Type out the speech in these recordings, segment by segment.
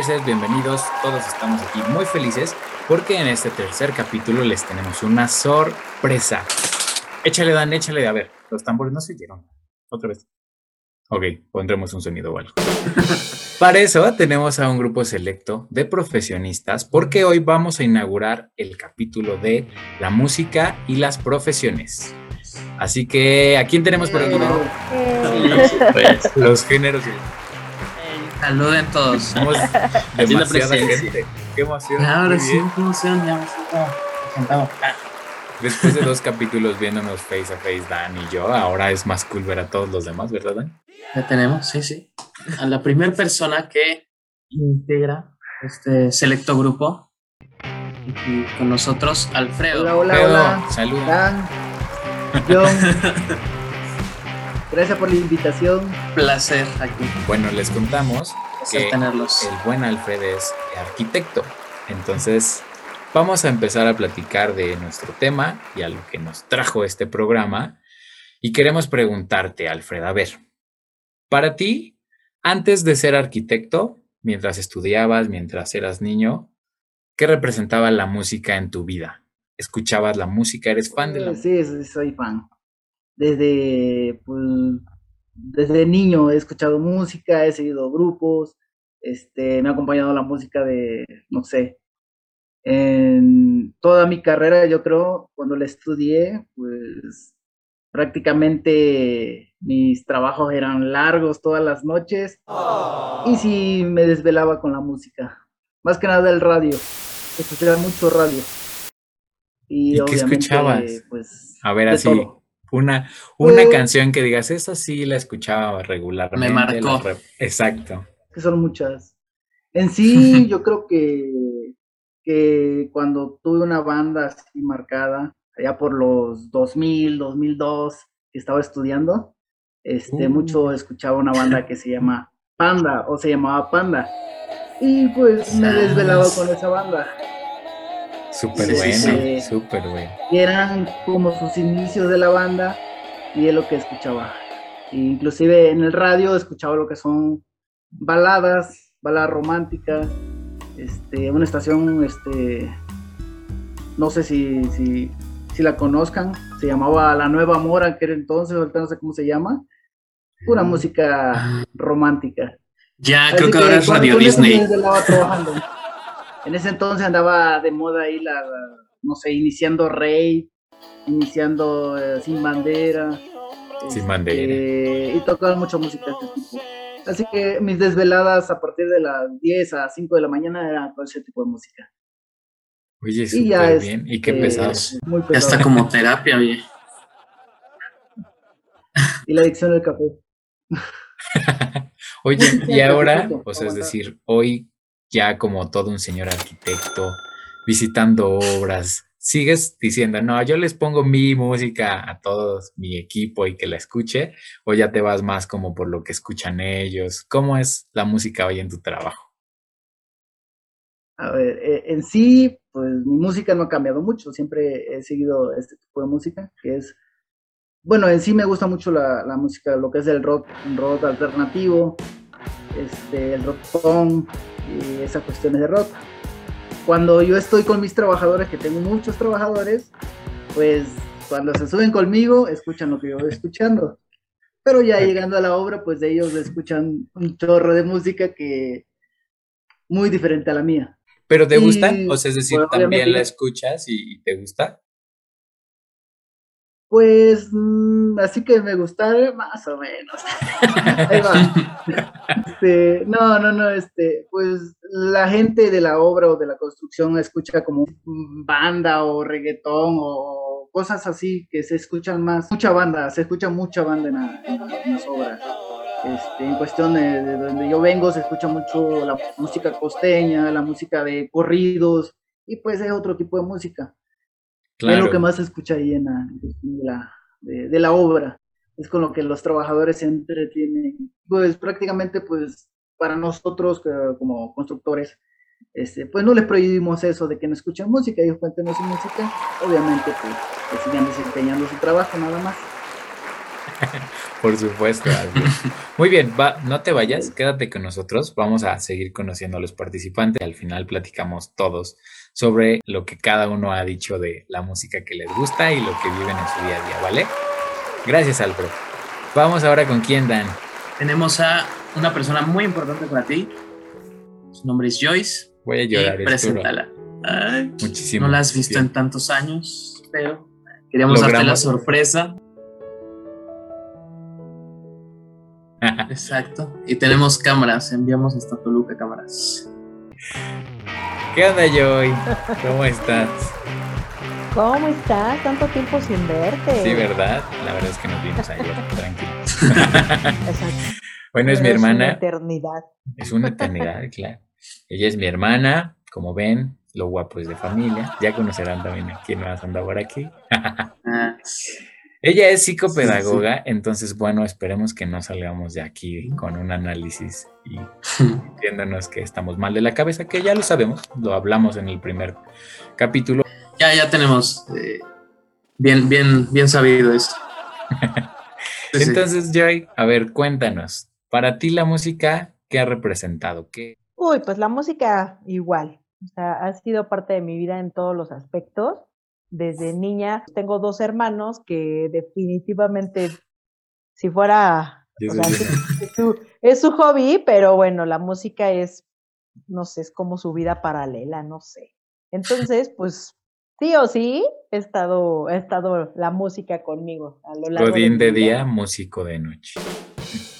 Bienvenidos. Todos estamos aquí muy felices porque en este tercer capítulo les tenemos una sorpresa. Échale, Dan, échale. A ver, los tambores no se hicieron. Otra vez. Ok, pondremos un sonido o algo. Para eso tenemos a un grupo selecto de profesionistas porque hoy vamos a inaugurar el capítulo de la música y las profesiones. Así que, ¿a quién tenemos por aquí? Los géneros. Saluden todos. Somos demasiada gente. Qué emoción. Ahora sí, qué emoción, ya me siento encantado. Después de dos capítulos viéndonos face a face, Dan y yo, ahora es más cool ver a todos los demás, ¿verdad, Dan? Ya tenemos, sí, sí. A la primera persona que integra este selecto grupo. Y con nosotros, Alfredo. Hola, hola, Pedro, hola. saluda. Dan, John. Gracias por la invitación. Placer aquí. Bueno, les contamos Placer que tenerlos. el buen Alfred es arquitecto. Entonces, vamos a empezar a platicar de nuestro tema y a lo que nos trajo este programa. Y queremos preguntarte, Alfred, a ver, para ti, antes de ser arquitecto, mientras estudiabas, mientras eras niño, ¿qué representaba la música en tu vida? ¿Escuchabas la música? ¿Eres fan de la música? Sí, sí, soy fan. Desde, pues, desde niño he escuchado música, he seguido grupos, este, me ha acompañado la música de, no sé, en toda mi carrera, yo creo, cuando la estudié, pues prácticamente mis trabajos eran largos todas las noches y sí me desvelaba con la música. Más que nada el radio, escuchaba mucho radio. ¿Y qué obviamente, escuchabas? Pues, A ver, así, todo. Una, una canción que digas, esa sí la escuchaba regularmente. Me marcó. Exacto. que son muchas. En sí, yo creo que, que cuando tuve una banda así marcada, allá por los 2000, 2002, que estaba estudiando, este, Uh. mucho escuchaba una banda que se llama Panda, o se llamaba Panda. Y pues me desvelaba con esa banda. Súper Sí, sí, bueno, sí. súper bueno. Eran como sus inicios de la banda y es lo que escuchaba. Inclusive en el radio escuchaba lo que son baladas, baladas románticas, este, una estación, este, no sé si, si, si la conozcan, se llamaba La Nueva Mora, que era entonces, ahorita no sé cómo se llama, pura música Ah, romántica. Ya, Así creo que ahora es Radio Disney. En ese entonces andaba de moda ahí la, la- no sé, iniciando Rey, iniciando eh, Sin Bandera. Sin este, Bandera. Y tocaba mucha música de este tipo. Así que mis desveladas a partir de las 10 a 5 de la mañana eran con ese tipo de música. Oye, Y ya súper es, bien. Y qué eh, pesado. Muy Ya pesado. está como terapia, oye. Y la adicción al café. Oye, y Ya, ahora, pues es decir, hoy ya como todo un señor arquitecto, visitando obras, sigues diciendo, no, yo les pongo mi música a todos, mi equipo y que la escuche, o ya te vas más como por lo que escuchan ellos. ¿Cómo es la música hoy en tu trabajo? A ver, eh, en sí, pues mi música no ha cambiado mucho, siempre he seguido este tipo de música, que es, bueno, en sí me gusta mucho la, la música, lo que es el rock, rock alternativo, este, el rock punk y esas cuestiones de rock. Cuando yo estoy con mis trabajadores, que tengo muchos trabajadores, pues cuando se suben conmigo, escuchan lo que yo voy escuchando. Pero ya llegando a la obra, pues ellos escuchan un chorro de música que muy diferente a la mía. ¿Pero te Y, gusta? O sea, es decir, bueno, también la escuchas y, y te gusta. Pues mm, así que me gusta más o menos. Ahí va. Este, no, no, no, este, pues la gente de la obra o de la construcción escucha como banda o reggaetón o cosas así que se escuchan más, mucha banda, se escucha mucha banda en, la- en la- en las obras. Este, en cuestión de, de donde yo vengo se escucha mucho la música costeña, la música de corridos y pues es otro tipo de música. Es Claro. lo que más se escucha ahí en la, de, la, de, de la obra. Es con lo que los trabajadores se entretienen. Pues prácticamente, pues, para nosotros como constructores, este, pues no les prohibimos eso de que no escuchen música, ellos cuéntenos su música, obviamente, pues, que sigan desempeñando su trabajo, nada más. Por supuesto. Muy bien, va, no te vayas, quédate con nosotros. Vamos a seguir conociendo a los participantes. Al final platicamos todos sobre lo que cada uno ha dicho de la música que les gusta y lo que viven en su día a día, ¿vale? Gracias, Alfred. Vamos ahora con quién, Dan. Tenemos a una persona muy importante para ti. Su nombre es Joyce. Voy a llorar. Y preséntala. Muchísimo. No la has visto en tantos años, pero queríamos darte la sorpresa. Exacto. Y tenemos cámaras, enviamos hasta Toluca cámaras. ¿Qué onda, Joy? ¿Cómo estás? ¿Cómo estás? Tanto tiempo sin verte. Sí, ¿verdad? La verdad es que nos vimos ayer, tranquilo. Exacto. Bueno, es mi hermana. Es una eternidad. Es una eternidad, claro. Ella es mi hermana, como ven, lo guapo es de familia. Ya conocerán también a quién más anda por aquí. Ella es psicopedagoga, entonces bueno, esperemos que no salgamos de aquí con un análisis y entiéndanos que estamos mal de la cabeza, que ya lo sabemos, lo hablamos en el primer capítulo. Ya, ya tenemos eh, bien, bien, bien sabido eso. entonces, Joy, a ver, cuéntanos, para ti la música, ¿qué ha representado? ¿Qué? Uy, pues la música igual, o sea, ha sido parte de mi vida en todos los aspectos desde niña. Tengo dos hermanos que definitivamente, si fuera, es, su, hobby, pero bueno, la música es, no sé, es como su vida paralela, no sé. Entonces, pues sí o sí, he estado, he estado la música conmigo a lo largo Godín de, día, músico de noche.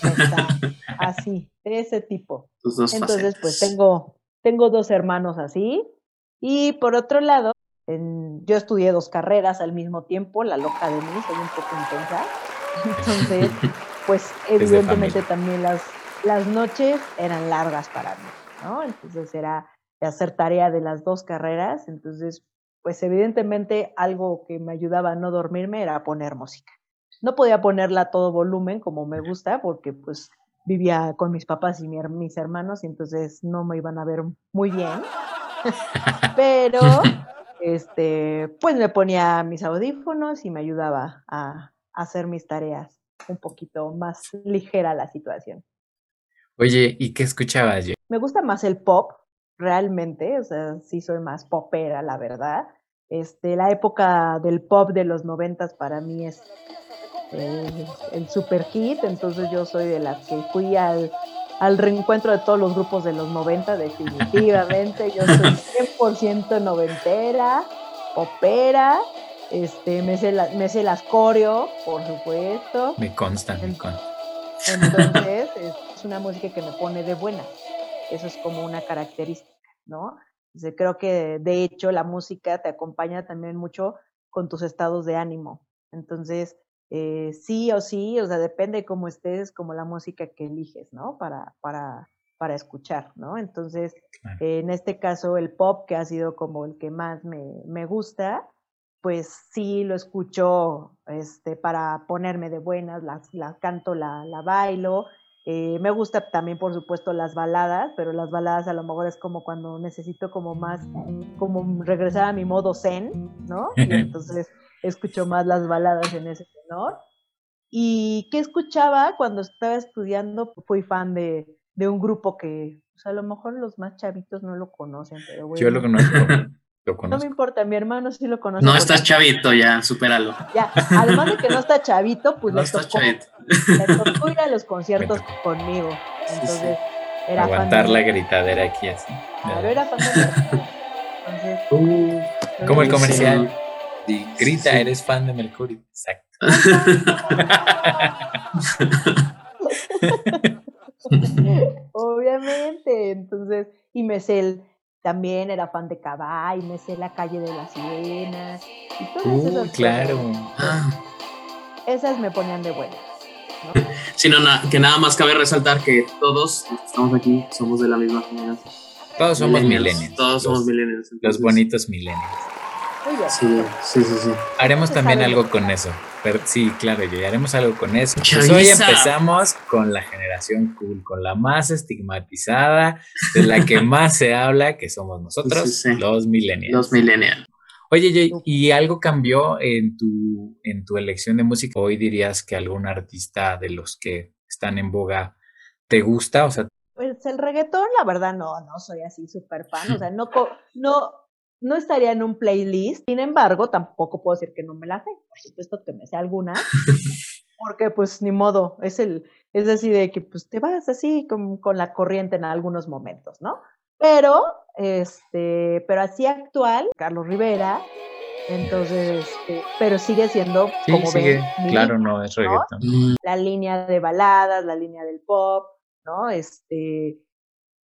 así, de ese tipo. Entonces, pues tengo, tengo dos hermanos así. Y por otro lado, yo estudié dos carreras al mismo tiempo, la loca de mí, soy un poco intensa. Entonces, pues evidentemente también las, las noches eran largas para mí, ¿no? Entonces era hacer tarea de las dos carreras, entonces, pues evidentemente algo que me ayudaba a no dormirme era poner música. No podía ponerla a todo volumen como me gusta, porque pues vivía con mis papás y mis hermanos y entonces no me iban a ver muy bien. Pero este, pues me ponía mis audífonos y me ayudaba a, hacer mis tareas un poquito más ligera la situación. Oye, ¿y qué escuchabas? Yo? Me gusta más el pop, realmente, o sea, sí soy más popera, la verdad. Este, la época del pop de los noventas para mí es eh, el super hit, entonces yo soy de las que fui al al reencuentro de todos los grupos de los 90, definitivamente. Yo soy 100% noventera, opera, este, me, sé me sé las coreo, por supuesto. Me consta, me consta. Entonces, es una música que me pone de buena. Eso es como una característica, ¿no? creo que de hecho la música te acompaña también mucho con tus estados de ánimo. Entonces, eh, sí o sí, o sea, depende cómo estés, como la música que eliges, ¿no? Para, para, para escuchar, ¿no? Entonces, en este caso, el pop, que ha sido como el que más me, me gusta, pues sí lo escucho este, para ponerme de buenas, la, la canto, la, la bailo. Eh, me gusta también, por supuesto, las baladas, pero las baladas a lo mejor es como cuando necesito como más, como regresar a mi modo zen, ¿no? Y entonces escucho más las baladas en ese tenor. ¿Y qué escuchaba cuando estaba estudiando? Fui fan de, de un grupo que pues, a lo mejor los más chavitos no lo conocen, pero bueno. Yo lo conozco. No me importa, mi hermano sí lo conoce. No estás chavito, ya, supéralo. Ya, además de que no está chavito, pues no le, tocó, chavito. le ir a los conciertos conmigo. Entonces, era Aguantar la gritadera aquí así. Claro, era fan de Entonces, uh, como el comercial. Y grita, eres fan de Mercurio. Exacto. Obviamente, entonces, y Mesel también era fan de Cabá, y me sé la calle de las sirenas, y todas esas claro. Ah. Esas me ponían de buena. Sino que nada más cabe resaltar que todos los que estamos aquí somos de la misma generación. Todos somos millennials. Todos somos millennials. Los bonitos millennials. Sí, sí, sí, sí. Haremos también algo con eso. Pero, sí, claro, ya haremos algo con eso. Pues hoy empezamos con la generación cool, con la más estigmatizada, de la que más se habla, que somos nosotros, los millennials. Los millennials. Oye, Jay, ¿y algo cambió en tu, en tu elección de música? ¿Hoy dirías que algún artista de los que están en boga te gusta? O sea, pues el reggaetón, la verdad, no, no soy así súper fan. O sea, no, no, no estaría en un playlist. Sin embargo, tampoco puedo decir que no me la sé. Por supuesto que me sé alguna. Porque, pues, ni modo. Es el, es así de que, pues, te vas así con, con la corriente en algunos momentos, ¿no? Pero, este, pero así actual, Carlos Rivera, entonces, este, pero sigue siendo como sigue, claro, no es reggaetón. La línea de baladas, la línea del pop, ¿no? Este,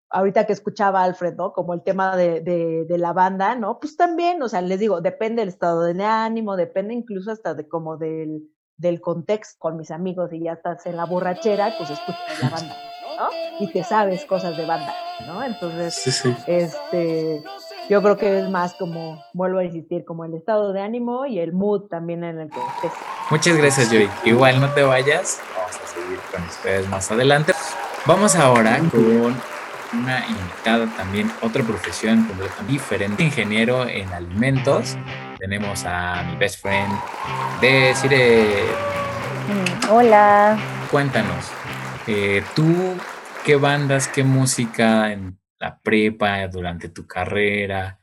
ahorita que escuchaba Alfred, ¿no? Como el tema de, de, la banda, ¿no? Pues también, o sea, les digo, depende del estado de ánimo, depende incluso hasta de como del, del contexto con mis amigos y ya estás en la borrachera, pues escuchas la banda, ¿no? Y te sabes cosas de banda, ¿no? Entonces, este, yo creo que es más como, vuelvo a insistir, como el estado de ánimo y el mood también en el que estés. Muchas gracias, Joy. Igual no te vayas, vamos a seguir con ustedes más adelante. Vamos ahora con una invitada también, otra profesión completamente diferente, ingeniero en alimentos. Tenemos a mi best friend de Cire. Mm, hola. Cuéntanos, eh, ¿tú qué bandas, qué música en la prepa, durante tu carrera?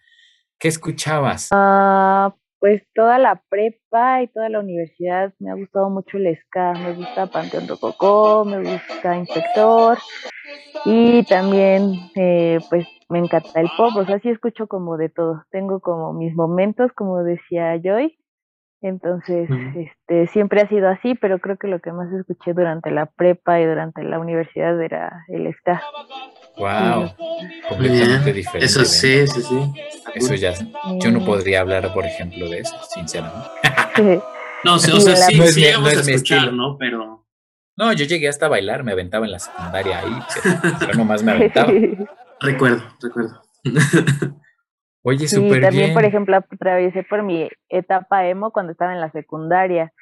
¿Qué escuchabas? Ah, pues toda la prepa y toda la universidad me ha gustado mucho el ska, me gusta Panteón Rococó, me gusta Inspector y también eh, pues me encanta el pop, o sea, sí escucho como de todo, tengo como mis momentos, como decía Joy, entonces este siempre ha sido así, pero creo que lo que más escuché durante la prepa y durante la universidad era el ska. Wow, completamente diferente. Eso sí, sí, sí. Eso ya, yo no podría hablar, por ejemplo, de eso, sinceramente. no, o sea, sí, sí, sí no es, escuchar, ¿no? Pero... No, yo llegué hasta a bailar, me aventaba en la secundaria ahí, pero nomás me aventaba. recuerdo, recuerdo. Oye, súper bien. También, por ejemplo, atravesé por mi etapa emo cuando estaba en la secundaria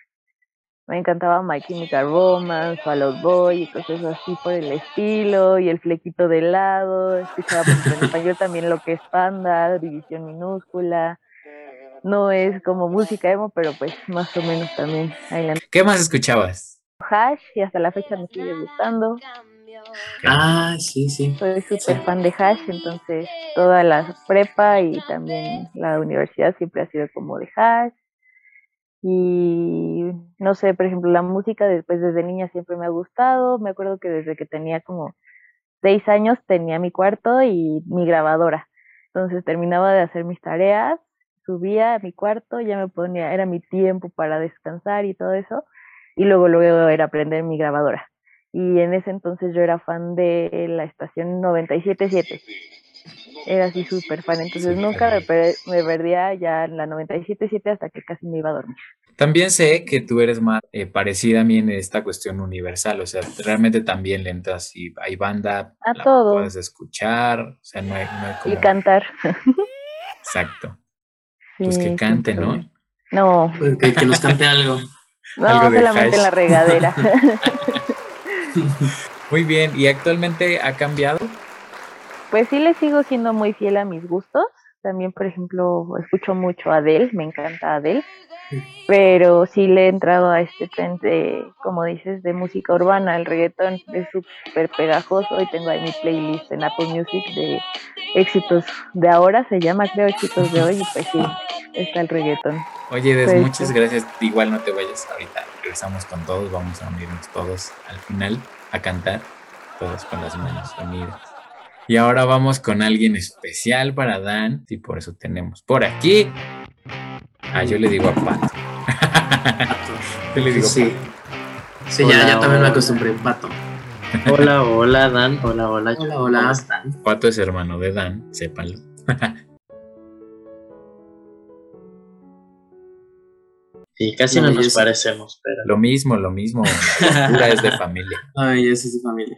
me encantaba My Chemical Romance, Fall Out Boy y cosas así por el estilo, y el flequito de lado, escuchaba en español también lo que es Panda, División Minúscula, no es como música emo, pero pues más o menos también. ¿Qué más escuchabas? Hash, y hasta la fecha me sigue gustando. Ah, sí, sí. Soy súper fan de Hash, entonces toda la prepa y también la universidad siempre ha sido como de Hash. Y no sé, por ejemplo, la música después desde niña siempre me ha gustado. Me acuerdo que desde que tenía como seis años tenía mi cuarto y mi grabadora. Entonces terminaba de hacer mis tareas, subía a mi cuarto, ya me ponía, era mi tiempo para descansar y todo eso. Y luego luego era aprender mi grabadora. Y en ese entonces yo era fan de la estación 977 era así súper fan, entonces nunca me, perdía ya en la 97.7 hasta que casi me iba a dormir. También sé que tú eres más eh, parecida a mí en esta cuestión universal, o sea, realmente también le entras y hay banda, a todo. puedes escuchar, o sea, no hay, no hay como... Y cantar. Exacto. pues que cante, ¿no? No. Pues que, nos cante algo. No, solamente en la regadera. Muy bien, ¿y actualmente ha cambiado? Pues sí le sigo siendo muy fiel a mis gustos. También, por ejemplo, escucho mucho a Adele, me encanta Adele. Pero sí le he entrado a este tren de, como dices, de música urbana. El reggaetón es súper pegajoso y tengo ahí mi playlist en Apple Music de éxitos de ahora, se llama creo éxitos de hoy y pues sí, está el reggaetón. Oye, Des, pues muchas gracias. Igual no te vayas ahorita. Regresamos con todos, vamos a unirnos todos al final a cantar, todos con las manos unidas. Y ahora vamos con alguien especial para Dan, y por eso tenemos por aquí. Ah, yo le digo a Pato. yo le digo sí. Sí, ya, ya también me acostumbré, Pato. Hola, hola, Dan. Hola, hola. Hola, hola. Pato es hermano de Dan, sépanlo. Sí, casi no, nos parecemos, pero. Lo mismo, lo mismo. La cultura es de familia. Ay, esa es de familia.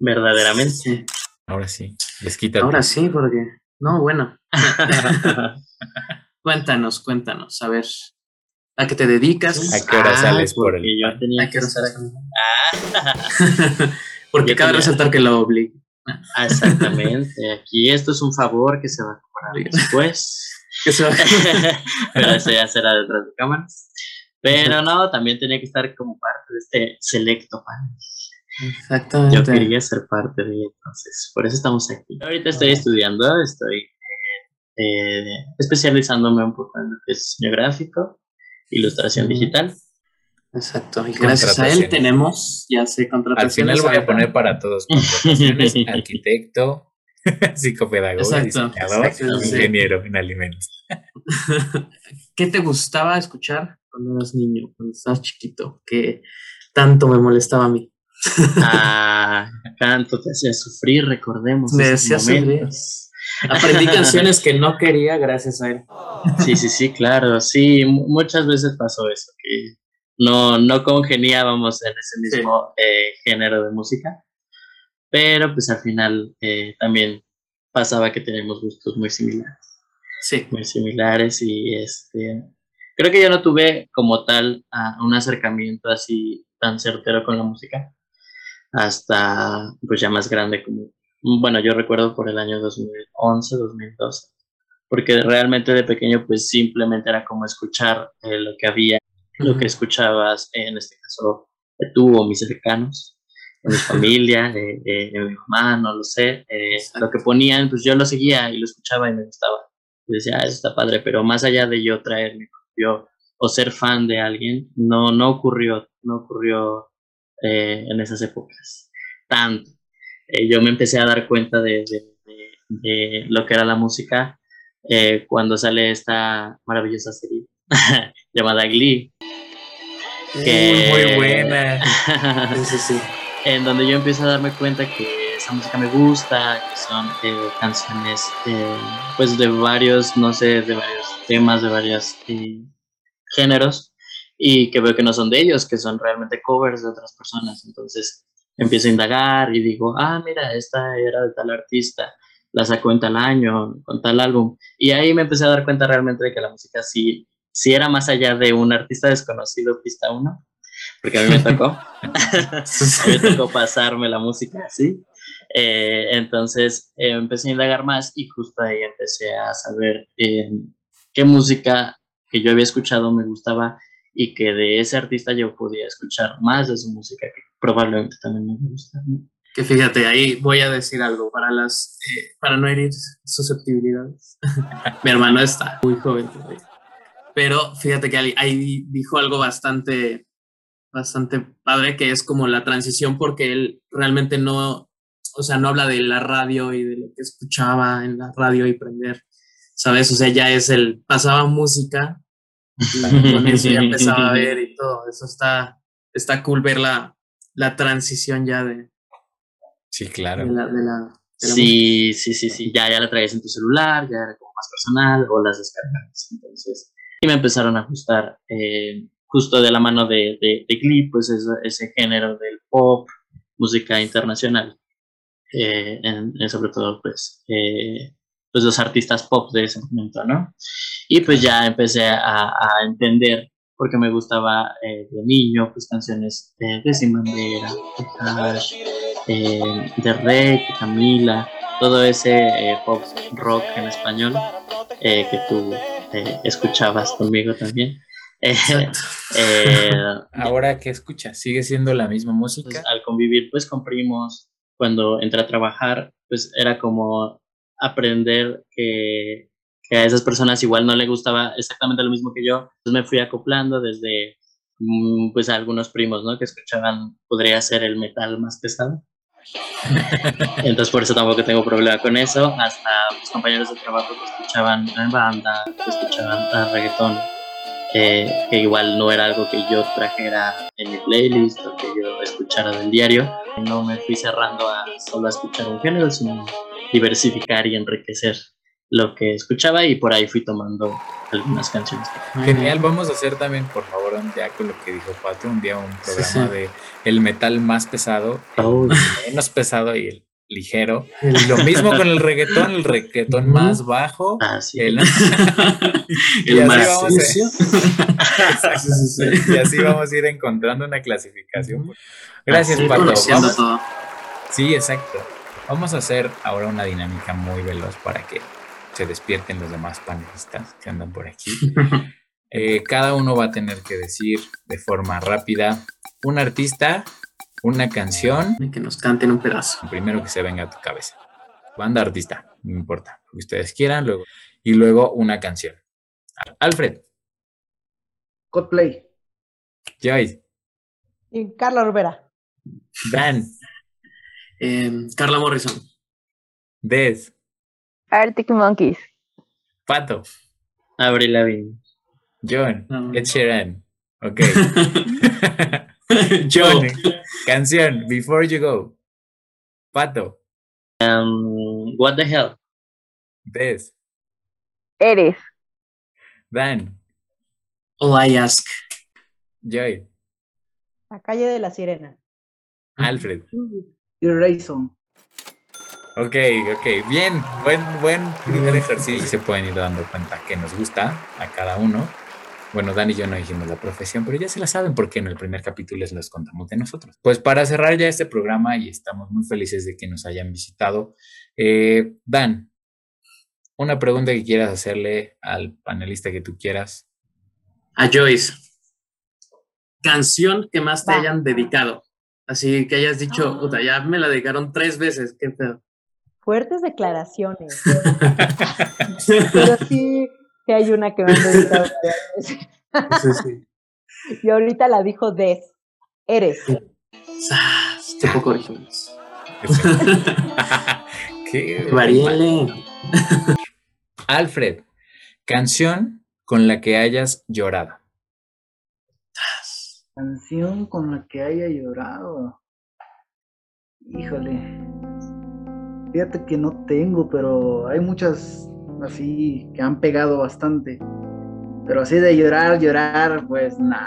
Verdaderamente. Ahora sí, les Ahora sí, porque. No, bueno. cuéntanos, cuéntanos, a ver. ¿A qué te dedicas? ¿A qué hora sales por el.? Yo tenía ¿A qué hora sales? Ah. porque cabe resaltar que lo obligo. Ah, exactamente. Aquí esto es un favor que se va a cobrar después. pero eso ya será detrás de cámaras. Pero no, también tenía que estar como parte de este selecto panel. Exactamente. Yo quería ser parte de entonces, por eso estamos aquí. Ahorita estoy estudiando, estoy eh, eh, especializándome un poco en diseño gráfico, ilustración digital. Exacto, y gracias a él tenemos, ya sé, contrataciones. Al final voy a poner para todos contrataciones, arquitecto, psicopedagogo, diseñador, ingeniero en alimentos. ¿Qué te gustaba escuchar cuando eras niño, cuando estabas chiquito? Que tanto me molestaba a mí. Ah, canto te hacía sufrir, recordemos. Me hacía sufrir. Aprendí canciones que no quería gracias a él. Sí, sí, sí, claro. Sí, muchas veces pasó eso, que no, no congeniábamos en ese mismo eh, género de música, pero pues al final eh, también pasaba que tenemos gustos muy similares. Sí. Muy similares y este, creo que yo no tuve como tal un acercamiento así tan certero con la música hasta pues ya más grande como, bueno, yo recuerdo por el año 2011, 2012, porque realmente de pequeño pues simplemente era como escuchar eh, lo que había lo que escuchabas, en este caso, tú o mis cercanos, en mi familia, eh, mi mamá, no lo sé, eh, lo que ponían, pues yo lo seguía y lo escuchaba y me gustaba. Y decía, ah, eso está padre, pero más allá de yo traer mi propio o ser fan de alguien, no, no ocurrió, no ocurrió eh, en esas épocas tanto. yo me empecé a dar cuenta de, de, de lo que era la música cuando sale esta maravillosa serie llamada Glee. Que, muy buena. sí, sí. En donde yo empiezo a darme cuenta que esa música me gusta, que son eh, canciones eh, pues de varios, no sé, de varios temas, de varios eh, géneros, y que veo que no son de ellos, que son realmente covers de otras personas. Entonces empiezo a indagar y digo, ah, mira, esta era de tal artista, la sacó en tal año, con tal álbum. Y ahí me empecé a dar cuenta realmente de que la música sí si era más allá de un artista desconocido, pista uno, porque a mí me tocó, me tocó pasarme la música así. Eh, entonces eh, empecé a indagar más y justo ahí empecé a saber eh, qué música que yo había escuchado me gustaba y que de ese artista yo podía escuchar más de su música que probablemente también me gusta. Que fíjate, ahí voy a decir algo para las para no herir susceptibilidades. Mi hermano está muy joven todavía. Pero fíjate que ahí dijo algo bastante, bastante padre, que es como la transición, porque él realmente no, o sea, no habla de la radio y de lo que escuchaba en la radio y prender, ¿sabes? O sea, ya es el, pasaba música y con eso ya empezaba a ver y todo. Eso está, está cool ver la, la transición ya de... Sí, claro. De la, de la, sí, sí, sí, sí, ya, ya la traías en tu celular, ya era como más personal o las descargas. Entonces, y me empezaron a gustar eh, justo de la mano de, de, Glee, pues ese, género del pop, música internacional, eh, sobre todo pues, eh, pues los artistas pop de ese momento, ¿no? Y pues ya empecé a, a entender, porque me gustaba de niño, pues canciones de de, de Rey, de Camila, todo ese pop rock en español que tú eh, escuchabas conmigo también. Eh, eh, Ahora, ¿qué escuchas? ¿Sigue siendo la misma música? Pues, al convivir pues con primos, cuando entré a trabajar, pues era como aprender que, que a esas personas igual no le gustaba exactamente lo mismo que yo. Entonces me fui acoplando desde mm, pues a algunos primos, ¿no? Que escuchaban, podría ser el metal más pesado. Entonces por eso tampoco tengo problema con eso. Hasta mis compañeros de trabajo que escuchaban banda, que escuchaban reggaetón, eh, que igual no era algo que yo trajera en mi playlist o que yo escuchara del diario. No me fui cerrando a solo escuchar un género, sino diversificar y enriquecer lo que escuchaba y por ahí fui tomando algunas canciones. Genial, vamos a hacer también, por favor, un día con lo que dijo Pato, un día un programa de el metal más pesado, el menos pesado y el ligero. Y lo mismo con el reggaetón, el reggaetón más bajo. el, más y así vamos a ir encontrando una clasificación. Gracias, Pato. Sí, exacto. Vamos a hacer ahora una dinámica muy veloz para que se despierten los demás panelistas que andan por aquí. Eh, cada uno va a tener que decir de forma rápida un artista, una canción, Y que nos canten un pedazo. primero que se venga a tu cabeza. Banda artista, no importa, lo que ustedes quieran, luego, y luego una canción. Alfred, Coldplay. Joyce, Y Carla Rivera. Dan, Eh, Carla Morrison. Des, Arctic Monkeys. Pato, Abril Lavigne. John, No. Ed Sheeran. Ok. John, canción, Before You Go. Pato, Um, what the hell? Des, Eres. Dan, All I ask. Joy, La calle de la sirena. Alfred. Erason. Ok, ok, bien, buen, buen primer ejercicio. Se pueden ir dando cuenta que nos gusta a cada uno. Bueno, Dan y yo no dijimos la profesión, pero ya se la saben porque en el primer capítulo les los contamos de nosotros. Pues para cerrar ya este programa y estamos muy felices de que nos hayan visitado. eh, Dan, una pregunta que quieras hacerle al panelista que tú quieras. A Joyce. Canción que más te Va. hayan dedicado. Así que hayas dicho, puta, ya me la dedicaron tres veces. Qué pedo. Fuertes declaraciones. Pero sí, que hay una que me han dedicado varias veces. Sí, sí. Y ahorita la dijo Des. Eres. Sas, Qué poco originales. Qué Variele. Alfred, canción con la que hayas llorado. Canción con la que haya llorado. Híjole. Fíjate que no tengo, pero hay muchas así que han pegado bastante. Pero así de llorar, llorar, pues nada.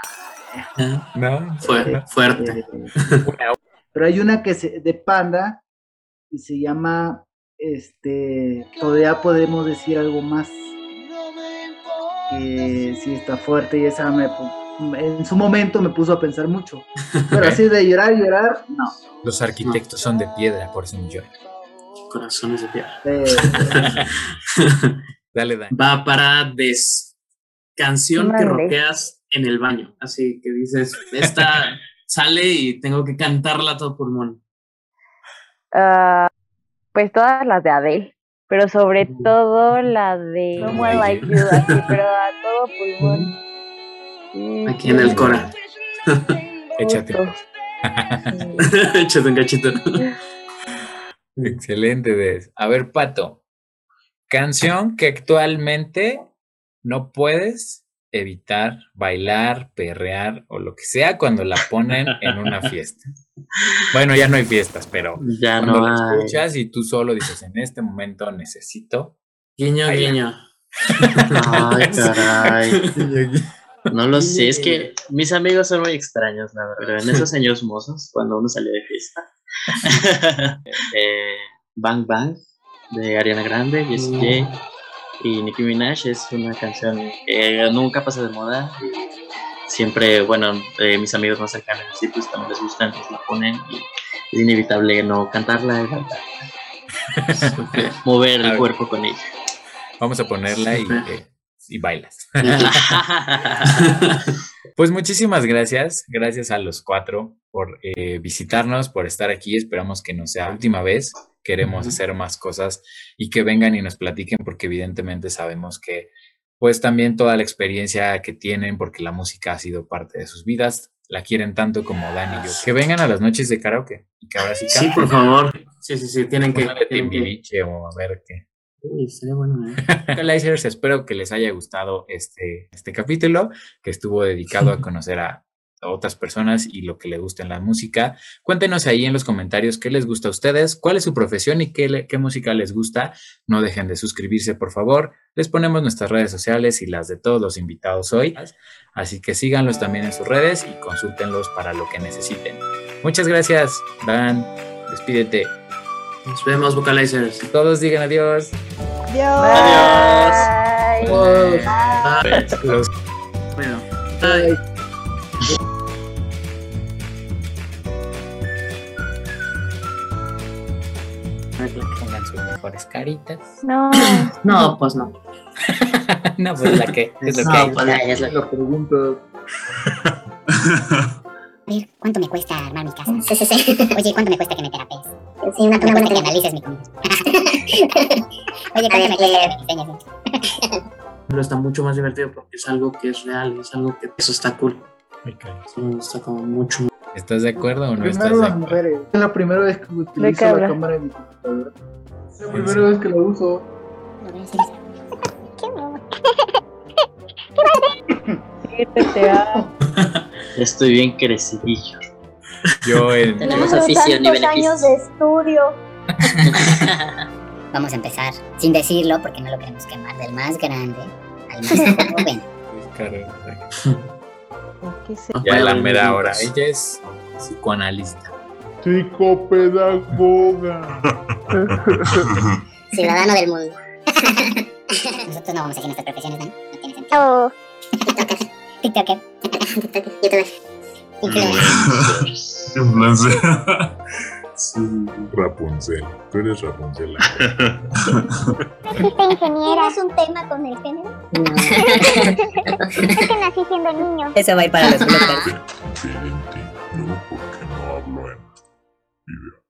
No, Fue, fuerte. Eh, pero hay una que se, de Panda y se llama este todavía podemos decir algo más que sí está fuerte y esa me en su momento me puso a pensar mucho pero así de llorar llorar no Los arquitectos son de piedra, por eso no lloran. Corazones de piedra. Eh, Dale. Va para Des. Canción que roqueas en el baño. Así que dices, esta sale y tengo que cantarla a todo pulmón. Ah, pues todas las de Adele. Pero sobre Ujú. todo la de No Like You, así, pero a todo pulmón. Aquí en el Cora. Échate. Échate un cachito. Excelente, Des. A ver, Pato. Canción que actualmente no puedes evitar bailar, perrear o lo que sea cuando la ponen en una fiesta. Bueno, ya no hay fiestas, pero Ya cuando no la hay. escuchas y tú solo dices, en este momento necesito. Guiño, guiño. Ay, caray. No lo sé, es que mis amigos son muy extraños, la verdad. Pero en esos años mozos, cuando uno salió de fiesta, eh, Bang Bang de Ariana Grande, Jessie J y Nicki Minaj es una canción que nunca pasa de moda. y siempre, bueno, eh, mis amigos más cercanos sí, pues también les gustan, pues la ponen y es inevitable no cantarla cantarla. Mover el cuerpo con ella. Vamos a ponerla y, eh, y bailas. Pues muchísimas gracias, gracias a los cuatro por eh, visitarnos, por estar aquí. Esperamos que no sea la última vez. Queremos hacer más cosas y que vengan y nos platiquen porque evidentemente sabemos que pues también toda la experiencia que tienen porque la música ha sido parte de sus vidas, la quieren tanto como Dan y yo. Que vengan a las noches de karaoke y que ahora sí Sí, por favor. Sí, sí, sí, tienen que. Tienen que- o a ver qué. Uy, sería bueno, ¿eh? Espero que les haya gustado este, este capítulo, que estuvo dedicado a conocer a, a otras personas y lo que les gusta en la música. Cuéntenos ahí en los comentarios qué les gusta a ustedes, cuál es su profesión y qué, le- qué música les gusta. No dejen de suscribirse, por favor. Les ponemos nuestras redes sociales y las de todos los invitados hoy. Así que síganlos también en sus redes y consúltenlos para lo que necesiten. Muchas gracias, Dan. Despídete. Nos vemos, vocalizers. Todos digan adiós. Adiós. Bye. Bye. Los Bueno, bye. Pongan sus mejores caritas. No, No, pues no. no, pues la que es lo que No, hay. pues ya, ya es la La pregunta. Ver, ¿cuánto me cuesta armar mi casa? Sí, sí, sí. Oye, ¿cuánto me cuesta que me terapees? Sí, una, una buena que me analices mi comida. Oye, ¿cuánto me cuesta que me? Pero está mucho más divertido porque es algo que es real, es algo que eso está cool. Ay, caray. Eso está como mucho. ¿Estás de acuerdo o no estás de acuerdo? mujeres. Es la primera vez que qué utilizo la cámara de mi computadora. Es la primera vez que la uso. Lo voy a hacer eso. GTA. Estoy bien crecidillo. Yo en, Tenemos tantos años de estudio. Vamos a empezar sin decirlo porque no lo queremos quemar. Del más grande al más joven. ¿Qué sé? ya la mera hora. Ella es psicoanalista. Psicopedagoga. Ciudadano del mundo. Nosotros no vamos a hacer nuestras profesiones, ¿no? No tiene sentido. TikToker. TikToker. YouTuber. Influencer. Rapunzel. Tú eres Rapunzel. Fuiste ingeniera. ¿Tienes un tema con el género? No. Es que nací siendo niño. Eso va a ir para los bloopers. No, porque no hablo en video.